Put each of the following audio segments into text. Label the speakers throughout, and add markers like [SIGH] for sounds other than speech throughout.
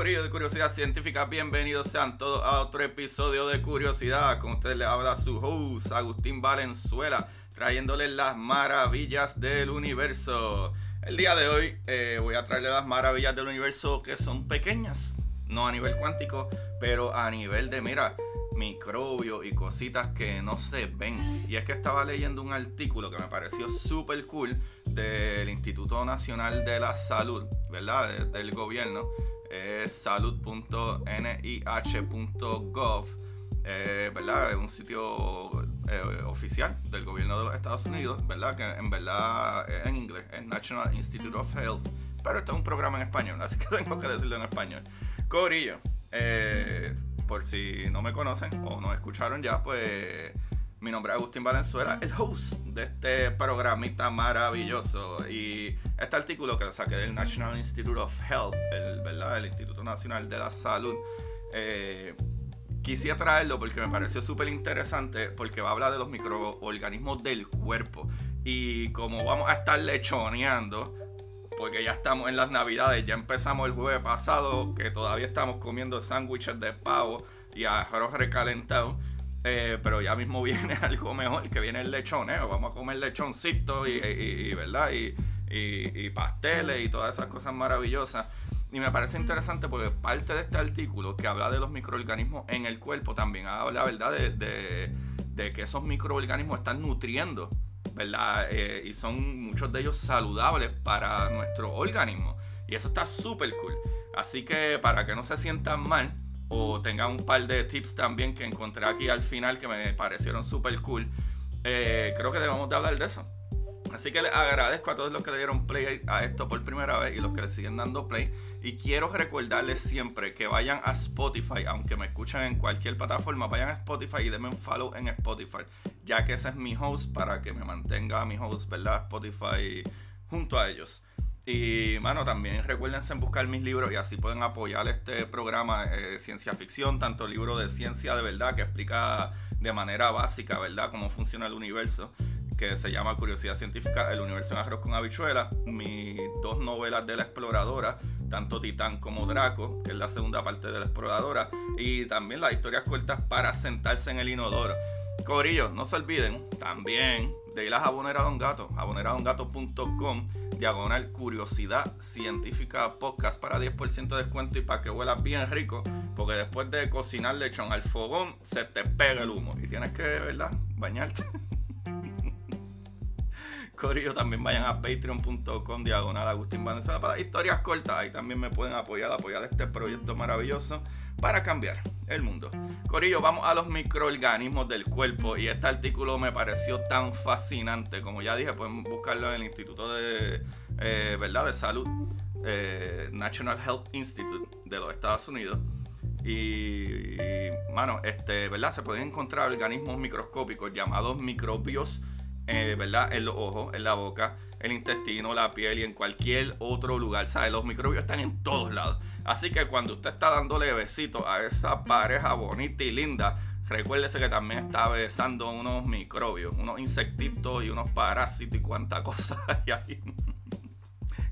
Speaker 1: Corillo de Curiosidad Científica. Bienvenidos sean todos a otro episodio de Curiosidad. Con ustedes les habla su host, Agustín Valenzuela, trayéndoles las maravillas del universo. El día de hoy eh, voy a traerles las maravillas del universo que son pequeñas, no a nivel cuántico, pero a nivel de, mira, microbios y cositas que no se ven. Y es que estaba leyendo un artículo que me pareció súper cool del Instituto Nacional de la Salud, ¿verdad? De- del gobierno. Es salud.nih.gov, eh, ¿verdad? Es un sitio eh, oficial del gobierno de los Estados Unidos, ¿verdad? Que en verdad es en inglés, es National Institute of Health. Pero este es un programa en español, así que [LAUGHS] tengo que decirlo en español. Corillo, eh, por si no me conocen o no escucharon ya, pues mi nombre es Agustín Valenzuela, el host de este programita maravilloso. Y este artículo que saqué del National Institute of Health, el, ¿verdad? el Instituto Nacional de la Salud, eh, quise traerlo porque me pareció súper interesante porque va a hablar de los microorganismos del cuerpo. Y como vamos a estar lechoneando, porque ya estamos en las navidades, ya empezamos el jueves pasado, que todavía estamos comiendo sándwiches de pavo y arroz recalentado. Eh, pero ya mismo [LAUGHS] viene algo mejor, que viene el lechoneo. Vamos a comer lechoncito y, ¿verdad? Y, pasteles y todas esas cosas maravillosas. Y me parece interesante porque parte de este artículo que habla de los microorganismos en el cuerpo también habla, ¿verdad? De que esos microorganismos están nutriendo, ¿verdad? Eh, y son muchos de ellos saludables para nuestro organismo. Y eso está súper cool. Así que para que no se sientan mal o tengan un par de tips también que encontré aquí al final que me parecieron súper cool, eh, creo que debemos de hablar de eso. Así que les agradezco a todos los que le dieron play a esto por primera vez y los que le siguen dando play. Y quiero recordarles siempre que vayan a Spotify, aunque me escuchen en cualquier plataforma, vayan a Spotify y denme un follow en Spotify, ya que ese es mi host para que me mantenga mi host, ¿verdad? Spotify junto a ellos. Y, mano, también recuérdense en buscar mis libros y así pueden apoyar este programa de ciencia ficción, tanto libro de ciencia de verdad que explica de manera básica, ¿verdad?, cómo funciona el universo, que se llama Curiosidad Científica, El Universo en Arroz con Habichuela, mis dos novelas de la exploradora, tanto Titán como Draco, que es la segunda parte de la exploradora, y también las historias cortas para sentarse en el inodoro. Corillo, no se olviden también de ir a Jabonera Don Gato, jaboneradongato.com, diagonal curiosidad científica podcast para 10% de descuento y para que huelas bien rico, porque después de cocinar lechón al fogón se te pega el humo y tienes que, ¿verdad? Bañarte. [LAUGHS] Corillo, también vayan a patreon.com diagonal Agustín Valenzuela para historias cortas. Ahí también me pueden apoyar, apoyar este proyecto maravilloso para cambiar el mundo. Corillo, vamos a los microorganismos del cuerpo y este artículo me pareció tan fascinante. Como ya dije, pueden buscarlo en el Instituto de, eh, ¿verdad? de Salud, eh, National Health Institute de los Estados Unidos. Y, este, ¿verdad? Se pueden encontrar organismos microscópicos llamados microbios, eh, ¿verdad? En los ojos, en la boca, el intestino, la piel y en cualquier otro lugar. ¿Sabes? Los microbios están en todos lados. Así que cuando usted está dándole besitos a esa pareja bonita y linda, recuérdese que también está besando unos microbios, unos insectitos y unos parásitos y cuánta [LAUGHS] cosa hay ahí.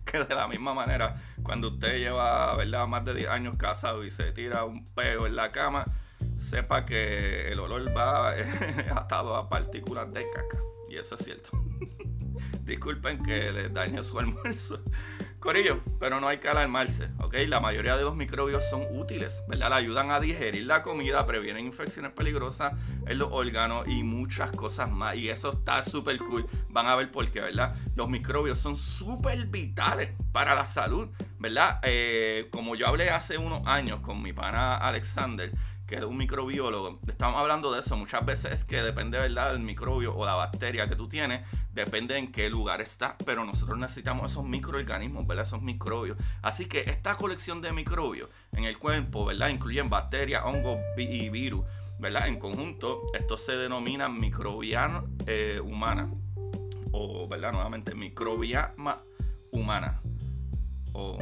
Speaker 1: que de la misma manera, cuando usted lleva, ¿verdad?, más de 10 años casado y se tira un peo en la cama, sepa que el olor va [LAUGHS] atado a partículas de caca. Y eso es cierto. [LAUGHS] Disculpen que les dañe su [LAUGHS] almuerzo. Corillo, pero no hay que alarmarse, ¿ok? La mayoría de los microbios son útiles, ¿verdad? Le ayudan a digerir la comida, previenen infecciones peligrosas en los órganos y muchas cosas más. Y eso está súper cool. Van a ver por qué, ¿verdad? Los microbios son súper vitales para la salud, ¿verdad? Eh, como yo hablé hace unos años con mi pana Alexander, que es un microbiólogo, estamos hablando de eso. Muchas veces es que depende, ¿verdad?, del microbio o la bacteria que tú tienes, depende en qué lugar está. Pero nosotros necesitamos esos microorganismos, ¿verdad?, esos microbios. Así que esta colección de microbios en el cuerpo, ¿verdad?, incluyen bacterias, hongos y virus, ¿verdad? En conjunto, esto se denomina microbiana eh, humana, o, ¿verdad?, nuevamente, microbioma humana, o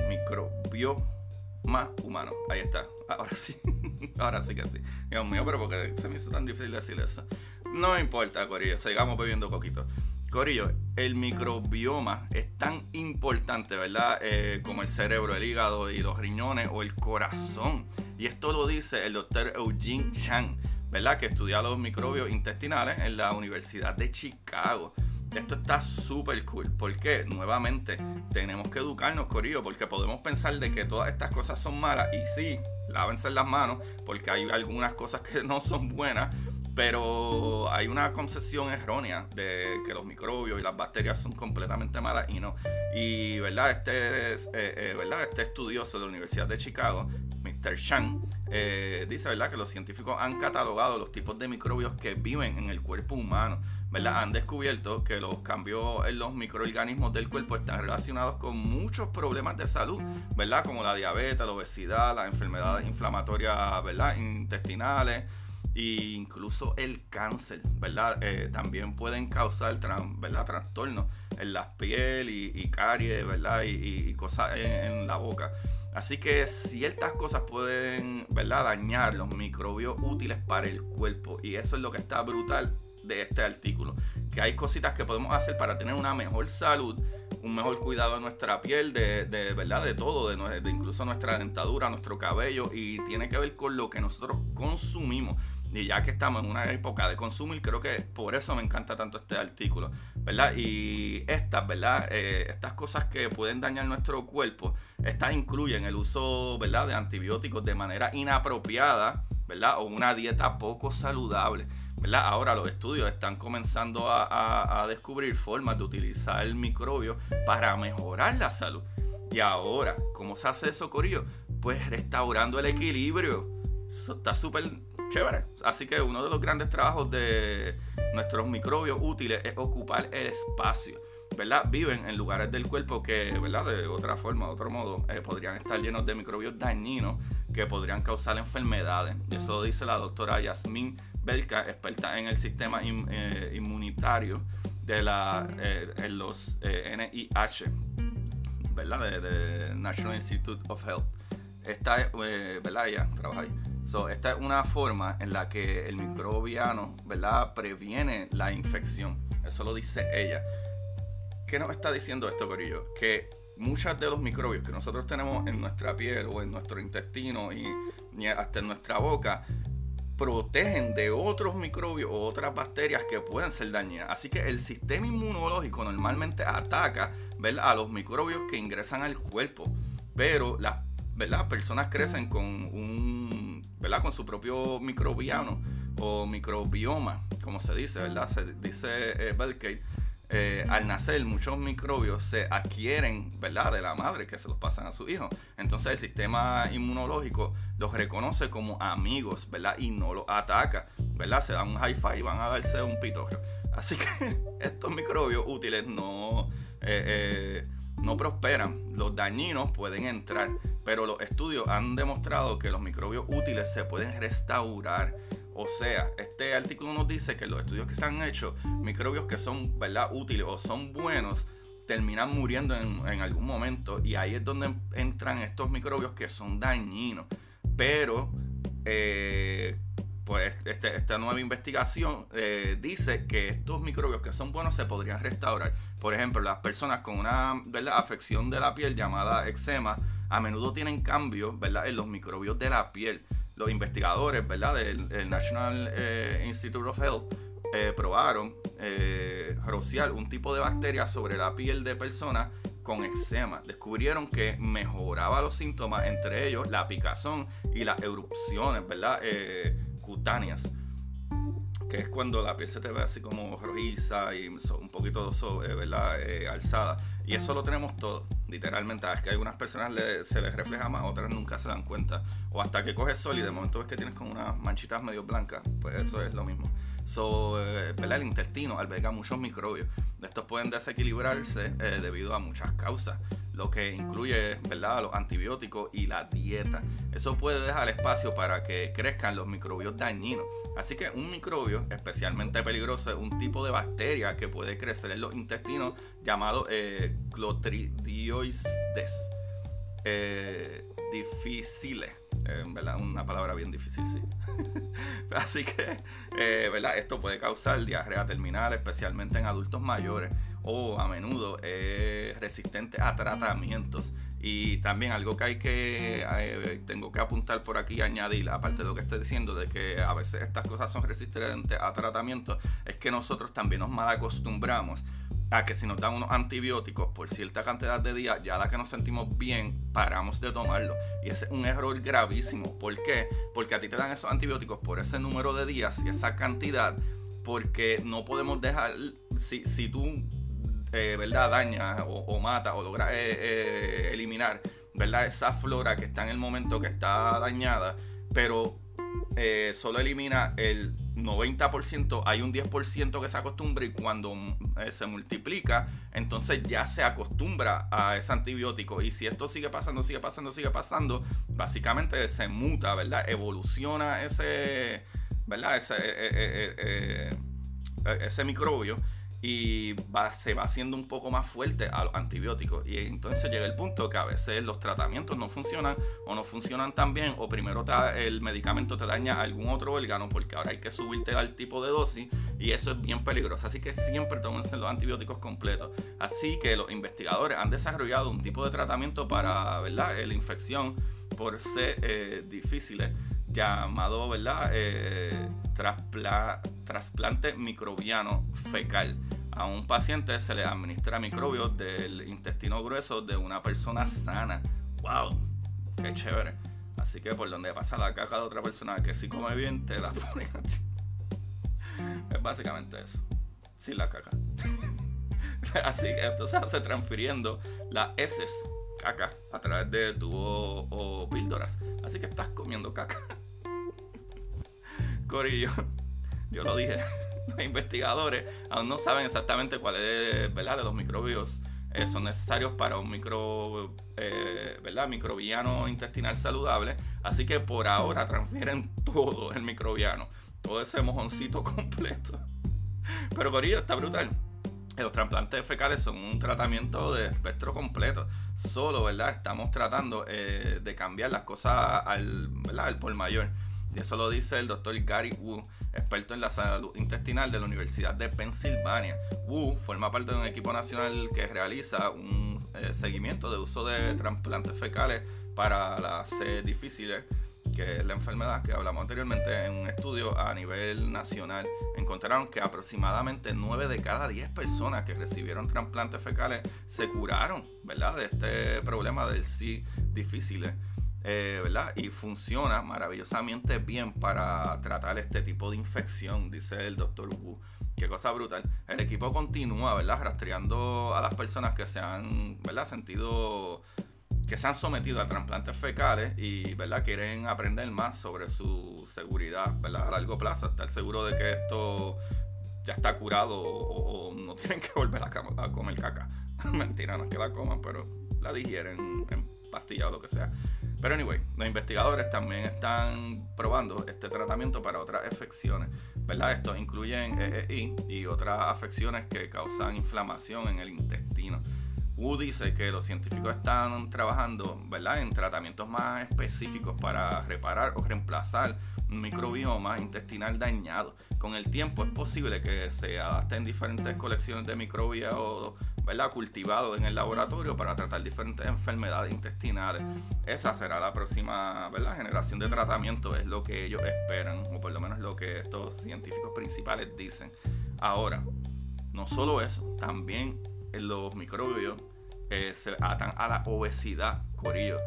Speaker 1: microbioma humano. Ahí está. [LAUGHS] Ahora sí. [LAUGHS] Ahora sí que sí. Dios mío, pero porque se me hizo tan difícil decir eso. No importa, Corillo. Sigamos bebiendo poquito. Corillo, el microbioma es tan importante, ¿verdad? Eh, como el cerebro, el hígado y los riñones o el corazón. Y esto lo dice el doctor Eugene Chang, ¿verdad? Que estudia los microbios intestinales en la Universidad de Chicago. Esto está súper cool. porque Nuevamente, tenemos que educarnos, Corillo, porque podemos pensar de que todas estas cosas son malas. Y sí, lávense las manos, porque hay algunas cosas que no son buenas. Pero hay una concepción errónea de que los microbios y las bacterias son completamente malas y no. Y verdad, este, eh, eh, ¿verdad? este estudioso de la Universidad de Chicago, Mr. Shang, eh, dice ¿verdad? que los científicos han catalogado los tipos de microbios que viven en el cuerpo humano. ¿Verdad? Han descubierto que los cambios en los microorganismos del cuerpo están relacionados con muchos problemas de salud, ¿verdad? Como la diabetes, la obesidad, las enfermedades inflamatorias, ¿verdad? Intestinales e incluso el cáncer, ¿verdad? Eh, también pueden causar ¿verdad? trastornos en la piel y, caries, ¿verdad? Y, cosas en, la boca. Así que ciertas cosas pueden, ¿verdad? Dañar los microbios útiles para el cuerpo. Y eso es lo que está brutal de este artículo. Que hay cositas que podemos hacer para tener una mejor salud, un mejor cuidado de nuestra piel, de, verdad, de todo, de, de, incluso nuestra dentadura, nuestro cabello, y tiene que ver con lo que nosotros consumimos. Y ya que estamos en una época de consumir, creo que por eso me encanta tanto este artículo, ¿verdad? Y estas, ¿verdad? Eh, estas cosas que pueden dañar nuestro cuerpo, estas incluyen el uso, ¿verdad? De antibióticos de manera inapropiada, ¿verdad? O una dieta poco saludable. Ahora los estudios están comenzando a, descubrir formas de utilizar el microbio para mejorar la salud. Y ahora, ¿cómo se hace eso, Corillo? Pues restaurando el equilibrio. Eso está súper chévere. Así que uno de los grandes trabajos de nuestros microbios útiles es ocupar el espacio. ¿verdad? Viven en lugares del cuerpo que, ¿verdad? De otra forma, de otro modo, eh, podrían estar llenos de microbios dañinos que podrían causar enfermedades. Eso dice la doctora Yasmin Belka, experta en el sistema eh, inmunitario de la, eh, en los NIH, ¿verdad? De, National Institute of Health. Esta es, ¿verdad? Ella trabaja ahí. esta es una forma en la que el microbiano, ¿verdad? Previene la infección. Eso lo dice ella. ¿Qué nos está diciendo esto, Corillo? Que muchos de los microbios que nosotros tenemos en nuestra piel o en nuestro intestino y, hasta en nuestra boca protegen de otros microbios o otras bacterias que pueden ser dañinas. Así que el sistema inmunológico normalmente ataca a los microbios que ingresan al cuerpo. Pero las personas crecen con un ¿verdad? con su propio microbiano o microbioma, como se dice, ¿verdad? Se dice eh, eh, al nacer muchos microbios se adquieren, ¿verdad? De la madre que se los pasan a su hijo. Entonces el sistema inmunológico los reconoce como amigos, ¿verdad? Y no los ataca, ¿verdad? Se dan un high five y van a darse un pitorro. Así que [LAUGHS] estos microbios útiles no, eh, eh, no prosperan. Los dañinos pueden entrar, pero los estudios han demostrado que los microbios útiles se pueden restaurar o sea, este artículo nos dice que los estudios que se han hecho, microbios que son ¿verdad? útiles o son buenos, terminan muriendo en, algún momento y ahí es donde entran estos microbios que son dañinos. Pero eh, pues este, esta nueva investigación eh, dice que estos microbios que son buenos se podrían restaurar. Por ejemplo, las personas con una afección de la piel llamada eczema a menudo tienen cambios ¿verdad? en los microbios de la piel. Los investigadores ¿verdad? del National eh, Institute of Health eh, probaron rociar un tipo de bacteria sobre la piel de personas con eczema. Descubrieron que mejoraba los síntomas, entre ellos la picazón y las erupciones, ¿verdad? cutáneas, que es cuando la piel se te ve así como rojiza y un poquito eh, ¿verdad? Eh, alzada. Y eso lo tenemos todo, literalmente. Es que a algunas personas se les refleja más, otras nunca se dan cuenta. O hasta que coges sol y de momento ves que tienes como unas manchitas medio blancas, pues eso es lo mismo. So, eh, El intestino alberga muchos microbios. Estos pueden desequilibrarse debido a muchas causas lo que incluye ¿verdad? los antibióticos y la dieta. Eso puede dejar espacio para que crezcan los microbios dañinos. Así que un microbio especialmente peligroso es un tipo de bacteria que puede crecer en los intestinos llamado eh, Clotridioides eh, difíciles. Eh, ¿verdad? Una palabra bien difícil, sí. [LAUGHS] Así que, eh, ¿verdad? Esto puede causar diarrea terminal, especialmente en adultos mayores o a menudo es resistente a tratamientos. Y también algo que hay que, eh, tengo que apuntar por aquí, añadir, aparte de lo que estoy diciendo, de que a veces estas cosas son resistentes a tratamientos, es que nosotros también nos mal acostumbramos a que si nos dan unos antibióticos por cierta cantidad de días, ya la que nos sentimos bien, paramos de tomarlo. Y ese es un error gravísimo. ¿Por qué? Porque a ti te dan esos antibióticos por ese número de días y esa cantidad, porque no podemos dejar, si, si tú eh, ¿verdad? daña o, mata o logra eh, eh, eliminar ¿verdad? esa flora que está en el momento que está dañada, pero solo elimina el 90%, hay un 10% que se acostumbra y cuando se multiplica, entonces ya se acostumbra a ese antibiótico. Y si esto sigue pasando, sigue pasando, sigue pasando, básicamente se muta, ¿verdad? Evoluciona ese, ¿verdad? Ese, ese microbio y se va haciendo un poco más fuerte a los antibióticos. Y entonces llega el punto que a veces los tratamientos no funcionan o no funcionan tan bien o primero el medicamento te daña algún otro órgano porque ahora hay que subirte al tipo de dosis y eso es bien peligroso. Así que siempre tómense los antibióticos completos. Así que los investigadores han desarrollado un tipo de tratamiento para ¿verdad? la infección por ser eh, difíciles llamado ¿verdad? Eh, trasplante microbiano fecal. A un paciente se le administra microbios del intestino grueso de una persona sana. ¡Wow! ¡Qué chévere! Así que por donde pasa la caca de otra persona que si come bien, te la ponen a ti. [LAUGHS] Es básicamente eso. Sin la caca. [LAUGHS] Así que esto se hace transfiriendo las heces, caca, a través de tubos o píldoras. Así que estás comiendo caca. [LAUGHS] Corillo, yo lo dije, [LAUGHS] los investigadores aún no saben exactamente cuáles ¿verdad? de los microbios eh, son necesarios para un micro, eh, ¿verdad? microbiano intestinal saludable. Así que por ahora transfieren todo el microbiano, todo ese mojoncito [LAUGHS] completo. Pero Corillo está brutal. Los trasplantes fecales son un tratamiento de espectro completo. Solo, ¿verdad? Estamos tratando eh, de cambiar las cosas al, ¿verdad? al por mayor. Y eso lo dice el doctor Gary Wu, experto en la salud intestinal de la Universidad de Pensilvania. Wu forma parte de un equipo nacional que realiza un eh, seguimiento de uso de trasplantes fecales para las C difíciles, que es la enfermedad que hablamos anteriormente. En un estudio a nivel nacional encontraron que aproximadamente 9 de cada 10 personas que recibieron trasplantes fecales se curaron, ¿verdad? De este problema del C difíciles. Eh. Y funciona maravillosamente bien para tratar este tipo de infección, dice el doctor Wu. Qué cosa brutal. El equipo continúa, ¿verdad? Rastreando a las personas que se han, ¿verdad? Sentido que se han sometido a trasplantes fecales y ¿verdad? quieren aprender más sobre su seguridad ¿verdad? a largo plazo, estar seguro de que esto ya está curado o, no tienen que volver a, a comer caca. [LAUGHS] Mentira, no es que la coman, pero la digieren en pastilla o lo que sea. Pero anyway, los investigadores también están probando este tratamiento para otras afecciones, ¿verdad? Estos incluyen EEI y otras afecciones que causan inflamación en el intestino. Wu dice que los científicos están trabajando ¿verdad? en tratamientos más específicos para reparar o reemplazar un microbioma intestinal dañado. Con el tiempo es posible que se adapten diferentes colecciones de microbios ¿verdad? cultivados en el laboratorio para tratar diferentes enfermedades intestinales. Esa será la próxima ¿verdad? generación de tratamiento, es lo que ellos esperan, o por lo menos lo que estos científicos principales dicen. Ahora, no solo eso, también los microbios eh, se atan a la obesidad, corillo.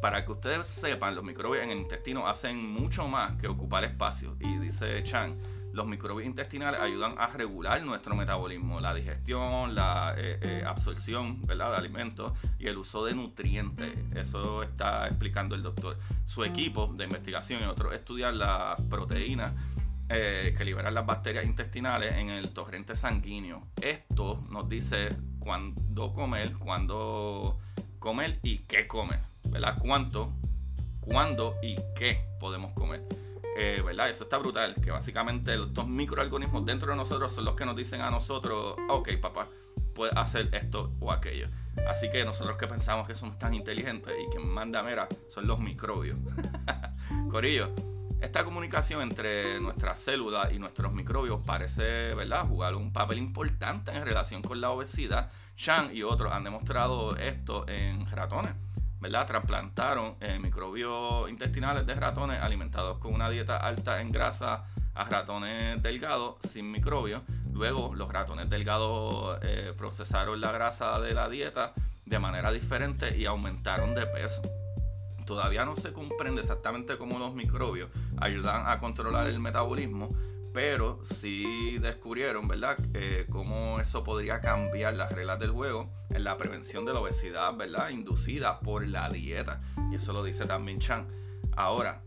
Speaker 1: Para que ustedes sepan, los microbios en el intestino hacen mucho más que ocupar espacio. Y dice Chan, los microbios intestinales ayudan a regular nuestro metabolismo, la digestión, la eh, eh, absorción ¿verdad? de alimentos y el uso de nutrientes. Eso está explicando el doctor. Su equipo de investigación y otros estudian las proteínas eh, que liberan las bacterias intestinales en el torrente sanguíneo. Esto nos dice cuándo comer, cuándo comer y qué comer, ¿verdad? Cuánto, cuándo y qué podemos comer. Eh, ¿verdad? Eso está brutal, que básicamente estos microorganismos dentro de nosotros son los que nos dicen a nosotros, ok papá, puedes hacer esto o aquello. Así que nosotros que pensamos que somos tan inteligentes y que manda mera son los microbios. [LAUGHS] Corillo, esta comunicación entre nuestras células y nuestros microbios parece ¿verdad? jugar un papel importante en relación con la obesidad. Shang y otros han demostrado esto en ratones. ¿Verdad? Trasplantaron eh, microbios intestinales de ratones alimentados con una dieta alta en grasa a ratones delgados sin microbios. Luego los ratones delgados eh, procesaron la grasa de la dieta de manera diferente y aumentaron de peso. Todavía no se comprende exactamente cómo los microbios ayudan a controlar el metabolismo, pero sí descubrieron, ¿verdad?, eh, cómo eso podría cambiar las reglas del juego en la prevención de la obesidad, ¿verdad?, inducida por la dieta. Y eso lo dice también Chan. Ahora,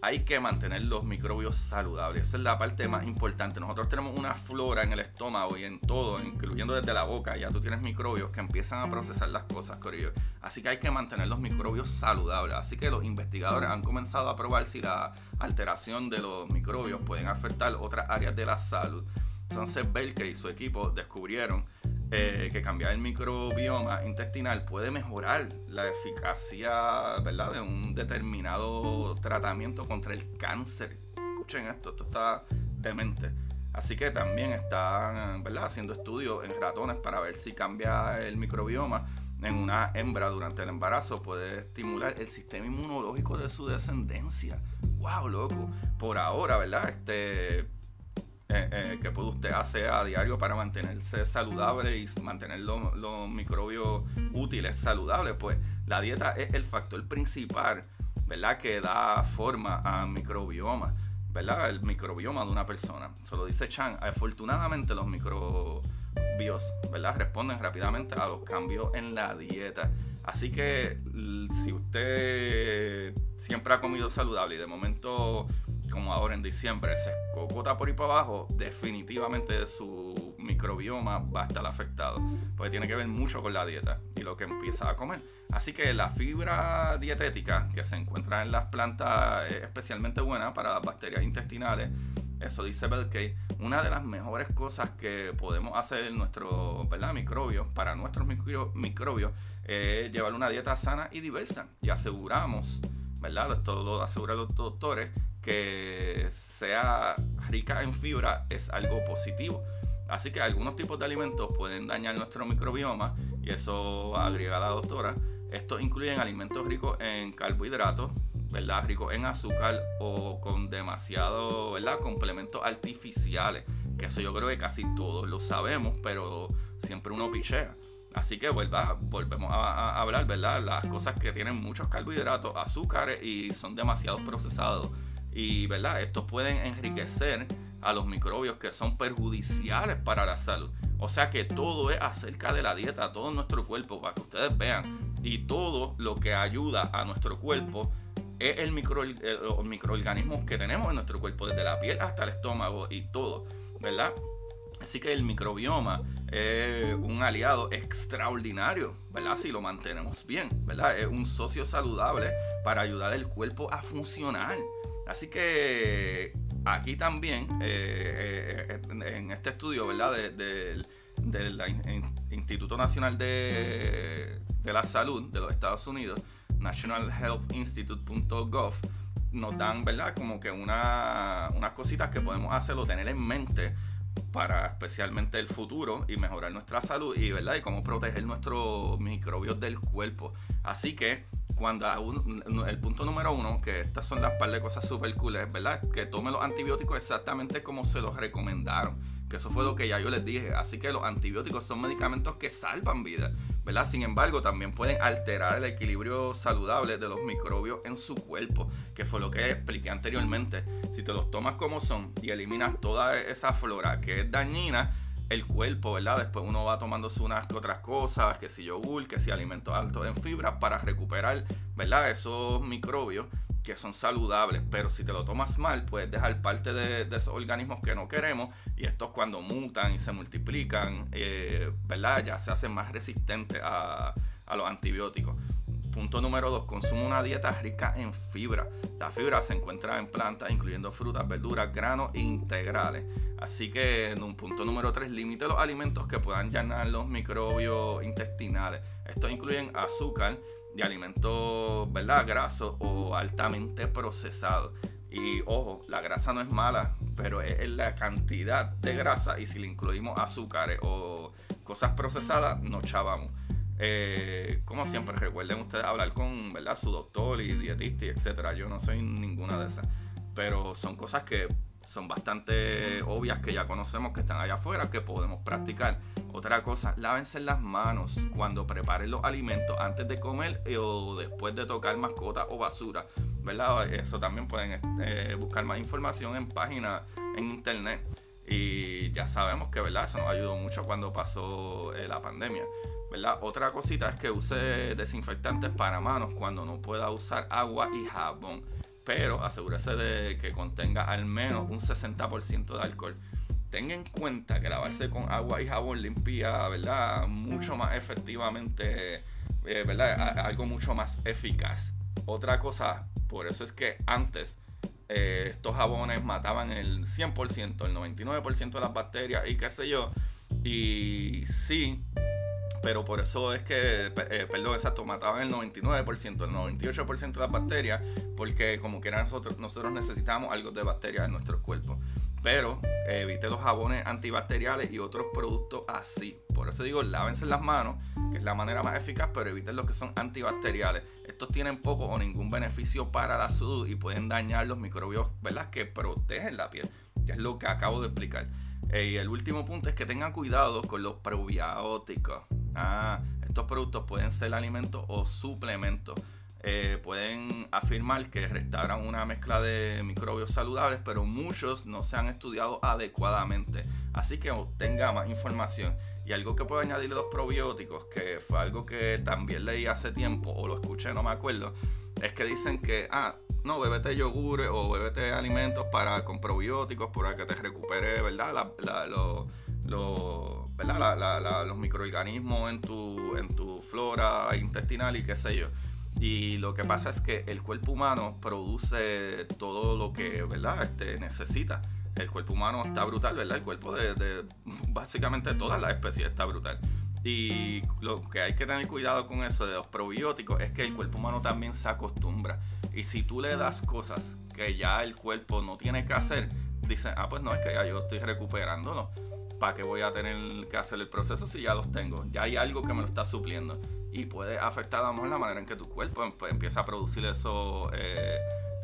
Speaker 1: hay que mantener los microbios saludables. Esa es la parte más importante. Nosotros tenemos una flora en el estómago y en todo, incluyendo desde la boca. Ya tú tienes microbios que empiezan a procesar las cosas, Corillo. Así que hay que mantener los microbios saludables. Así que los investigadores han comenzado a probar si la alteración de los microbios pueden afectar otras áreas de la salud. Entonces Belke y su equipo descubrieron eh, que cambiar el microbioma intestinal puede mejorar la eficacia ¿verdad? de un determinado tratamiento contra el cáncer. Escuchen esto, esto está demente. Así que también están ¿verdad? haciendo estudios en ratones para ver si cambia el microbioma en una hembra durante el embarazo puede estimular el sistema inmunológico de su descendencia. ¡Wow, loco! Por ahora, ¿verdad? Este eh, eh, que puede usted hacer a diario para mantenerse saludable y mantener los, microbios útiles, saludables, pues la dieta es el factor principal, ¿verdad? Que da forma al microbioma, ¿verdad? El microbioma de una persona. Se lo dice Chan. Afortunadamente los microbios, ¿verdad? Responden rápidamente a los cambios en la dieta. Así que si usted siempre ha comido saludable y de momento como ahora en diciembre, se cocota por ahí para abajo, definitivamente su microbioma va a estar afectado. Porque tiene que ver mucho con la dieta y lo que empieza a comer. Así que la fibra dietética que se encuentra en las plantas es especialmente buena para las bacterias intestinales. Eso dice Belkey. Una de las mejores cosas que podemos hacer nuestros microbios, para nuestros microbios, es llevar una dieta sana y diversa. Y aseguramos, ¿verdad? Esto lo aseguran los doctores, que sea rica en fibra es algo positivo. Así que algunos tipos de alimentos pueden dañar nuestro microbioma y eso agrega la doctora. Estos incluyen alimentos ricos en carbohidratos, ¿verdad? Ricos en azúcar o con demasiado, ¿verdad? Complementos artificiales. Que eso yo creo que casi todos lo sabemos, pero siempre uno pichea. Así que volvemos a, hablar, ¿verdad? Las cosas que tienen muchos carbohidratos, azúcares y son demasiado procesados y ¿verdad? estos pueden enriquecer a los microbios que son perjudiciales para la salud. O sea que todo es acerca de la dieta, todo nuestro cuerpo, para que ustedes vean. Y todo lo que ayuda a nuestro cuerpo es el micro, los microorganismos que tenemos en nuestro cuerpo, desde la piel hasta el estómago y todo, ¿verdad? Así que el microbioma es un aliado extraordinario, ¿verdad? Si lo mantenemos bien, ¿verdad? Es un socio saludable para ayudar al cuerpo a funcionar. Así que aquí también, eh, eh, en este estudio, ¿verdad? del del Instituto Nacional de, de la Salud de los Estados Unidos, nationalhealthinstitute.gov, nos dan, ¿verdad? Como que una, unas cositas que podemos hacer o tener en mente para especialmente el futuro y mejorar nuestra salud y, ¿verdad? y cómo proteger nuestros microbios del cuerpo. Así que cuando el punto número uno, que estas son las par de cosas súper cool, ¿verdad? Que tome los antibióticos exactamente como se los recomendaron. Que eso fue lo que ya yo les dije. Así que los antibióticos son medicamentos que salvan vidas, ¿verdad? Sin embargo, también pueden alterar el equilibrio saludable de los microbios en su cuerpo, que fue lo que expliqué anteriormente. Si te los tomas como son y eliminas toda esa flora que es dañina, el cuerpo, ¿verdad? Después uno va tomándose unas que otras cosas, que si yogur, que si alimentos altos en fibra, para recuperar, ¿verdad? Esos microbios que son saludables, pero si te lo tomas mal, puedes dejar parte de, esos organismos que no queremos y estos cuando mutan y se multiplican, eh, ¿verdad? Ya se hacen más resistentes a, a los antibióticos. Punto número 2. Consume una dieta rica en fibra. La fibra se encuentra en plantas, incluyendo frutas, verduras, granos e integrales. Así que en un punto número 3, limite los alimentos que puedan llenar los microbios intestinales. Estos incluyen azúcar y alimentos ¿verdad? grasos o altamente procesados. Y ojo, la grasa no es mala, pero es la cantidad de grasa y si le incluimos azúcares o cosas procesadas, nos chavamos. Eh, como siempre, recuerden ustedes hablar con ¿verdad? su doctor y dietista y etcétera. Yo no soy ninguna de esas. Pero son cosas que son bastante obvias que ya conocemos que están allá afuera, que podemos practicar. Otra cosa, lávense las manos cuando preparen los alimentos antes de comer o después de tocar mascotas o basura. ¿Verdad? Eso también pueden eh, buscar más información en páginas en internet. Y ya sabemos que ¿verdad? eso nos ayudó mucho cuando pasó eh, la pandemia. Otra cosita es que use desinfectantes para manos cuando no pueda usar agua y jabón. Pero asegúrese de que contenga al menos un 60% de alcohol. Tenga en cuenta que lavarse con agua y jabón limpia, ¿verdad? Mucho más efectivamente, eh, ¿verdad? Algo mucho más eficaz. Otra cosa, por eso es que antes eh, estos jabones mataban el 100%, el 99% de las bacterias y qué sé yo. Y sí, pero por eso es que, eh, perdón, exacto, mataban el 99%, el 98% de las bacterias, porque como quiera nosotros, nosotros necesitamos algo de bacterias en nuestro cuerpo. Pero evite los jabones antibacteriales y otros productos así. Por eso digo, lávense las manos, que es la manera más eficaz, pero eviten los que son antibacteriales. Estos tienen poco o ningún beneficio para la salud y pueden dañar los microbios, ¿verdad? Que protegen la piel, que es lo que acabo de explicar. Y el último punto es que tengan cuidado con los probióticos. Ah, estos productos pueden ser alimentos o suplementos. Eh, pueden afirmar que restauran una mezcla de microbios saludables, pero muchos no se han estudiado adecuadamente. Así que obtenga más información. Y algo que puedo añadir los probióticos, que fue algo que también leí hace tiempo, o lo escuché, no me acuerdo, es que dicen que, ah, no, bébete yogur o bébete alimentos para, con probióticos para que te recupere, ¿verdad? La, los microorganismos en tu, en tu flora intestinal y qué sé yo. Y lo que pasa es que el cuerpo humano produce todo lo que, ¿verdad? Este, necesita. El cuerpo humano está brutal, ¿verdad? El cuerpo de, de básicamente todas las especies está brutal. Y lo que hay que tener cuidado con eso de los probióticos es que el cuerpo humano también se acostumbra. Y si tú le das cosas que ya el cuerpo no tiene que hacer, dicen, ah, pues no, es que ya yo estoy recuperándolo. ¿Para qué voy a tener que hacer el proceso si ya los tengo? Ya hay algo que me lo está supliendo. Y puede afectar a lo la manera en que tu cuerpo empieza a producir eso. Eh,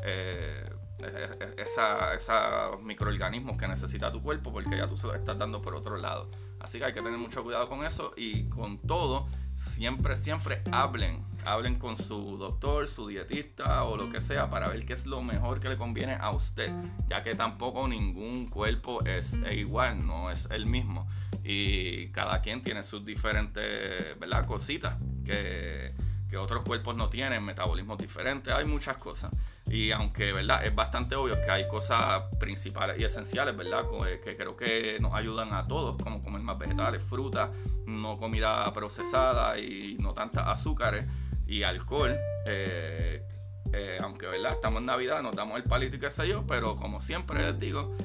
Speaker 1: eh, esos microorganismos que necesita tu cuerpo porque ya tú se los estás dando por otro lado. Así que hay que tener mucho cuidado con eso y con todo, siempre, siempre hablen. Hablen con su doctor, su dietista o lo que sea para ver qué es lo mejor que le conviene a usted, ya que tampoco ningún cuerpo es igual, no es el mismo. Y cada quien tiene sus diferentes ¿verdad? cositas que, que otros cuerpos no tienen, metabolismos diferentes, hay muchas cosas. Y aunque, ¿verdad? Es bastante obvio que hay cosas principales y esenciales, ¿verdad? Eh, que creo que nos ayudan a todos, como comer más vegetales, frutas, no comida procesada y no tantas azúcares y alcohol. Eh, eh, aunque, ¿verdad? Estamos en Navidad, nos damos el palito y qué sé yo, pero como siempre les digo,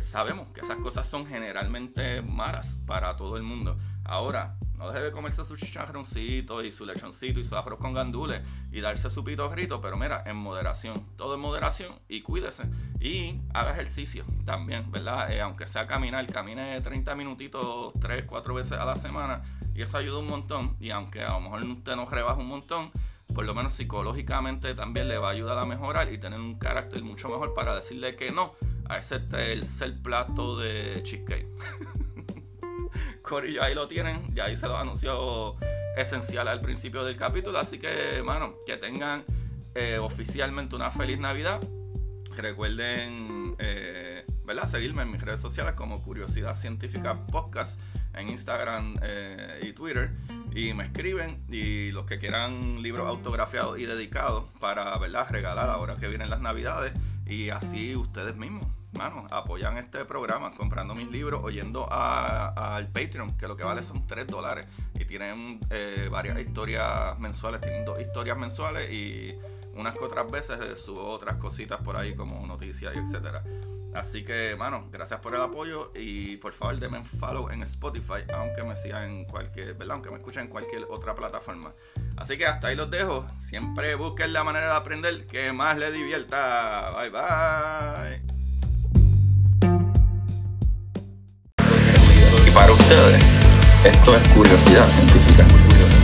Speaker 1: sabemos que esas cosas son generalmente malas para todo el mundo. Ahora, no deje de comerse su chicharroncito y su lechoncito y su arroz con gandules y darse su pito grito, pero mira, en moderación, todo en moderación y cuídese. Y haga ejercicio también, ¿verdad? Eh, aunque sea caminar, camine 30 minutitos 3, 4 veces a la semana y eso ayuda un montón. Y aunque a lo mejor usted no rebaja un montón, por lo menos psicológicamente también le va a ayudar a mejorar y tener un carácter mucho mejor para decirle que no a ese tercer plato de cheesecake. [LAUGHS] Corillo, ahí lo tienen, ya ahí se lo anunció esencial al principio del capítulo, así que, mano, que tengan eh, oficialmente una feliz Navidad. Recuerden, eh, ¿verdad? Seguirme en mis redes sociales como Curiosidad Científica Podcast en Instagram eh, y Twitter y me escriben y los que quieran libros autografiados y dedicados para ¿verdad? regalar ahora que vienen las navidades y así ustedes mismos mano, apoyan este programa comprando mis libros oyendo al Patreon que lo que vale son 3 dólares y tienen eh, varias historias mensuales tienen dos historias mensuales y unas que otras veces subo otras cositas por ahí como noticias y etcétera Así que, mano, gracias por el apoyo y por favor denme follow en Spotify, aunque me sigan en cualquier, ¿verdad? Aunque me escuchen en cualquier otra plataforma. Así que hasta ahí los dejo. Siempre busquen la manera de aprender que más les divierta. Bye bye.
Speaker 2: Esto es curiosidad científica. Curiosidad.